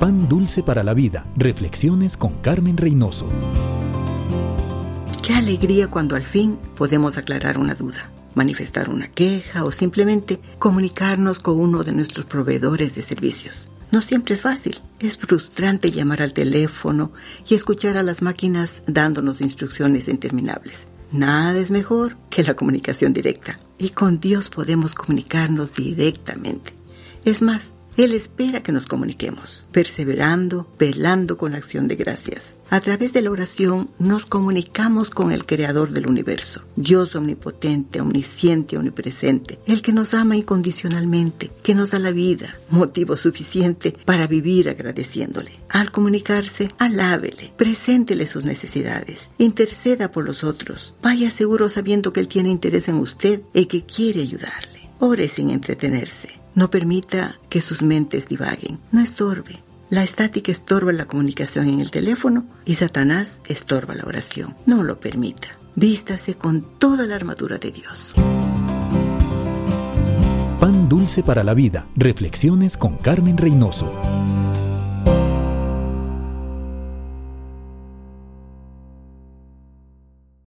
Pan dulce para la vida. Reflexiones con Carmen Reynoso. Qué alegría cuando al fin podemos aclarar una duda, manifestar una queja o simplemente comunicarnos con uno de nuestros proveedores de servicios. No siempre es fácil. Es frustrante llamar al teléfono y escuchar a las máquinas dándonos instrucciones interminables. Nada es mejor que la comunicación directa. Y con Dios podemos comunicarnos directamente. Es más, él espera que nos comuniquemos, perseverando, velando con acción de gracias. A través de la oración nos comunicamos con el Creador del universo, Dios omnipotente, omnisciente, omnipresente, el que nos ama incondicionalmente, que nos da la vida, motivo suficiente para vivir agradeciéndole. Al comunicarse, alábele, preséntele sus necesidades, interceda por los otros, vaya seguro sabiendo que Él tiene interés en usted y que quiere ayudarle. Ore sin entretenerse. No permita que sus mentes divaguen. No estorbe. La estática estorba la comunicación en el teléfono y Satanás estorba la oración. No lo permita. Vístase con toda la armadura de Dios. Pan dulce para la vida. Reflexiones con Carmen Reynoso.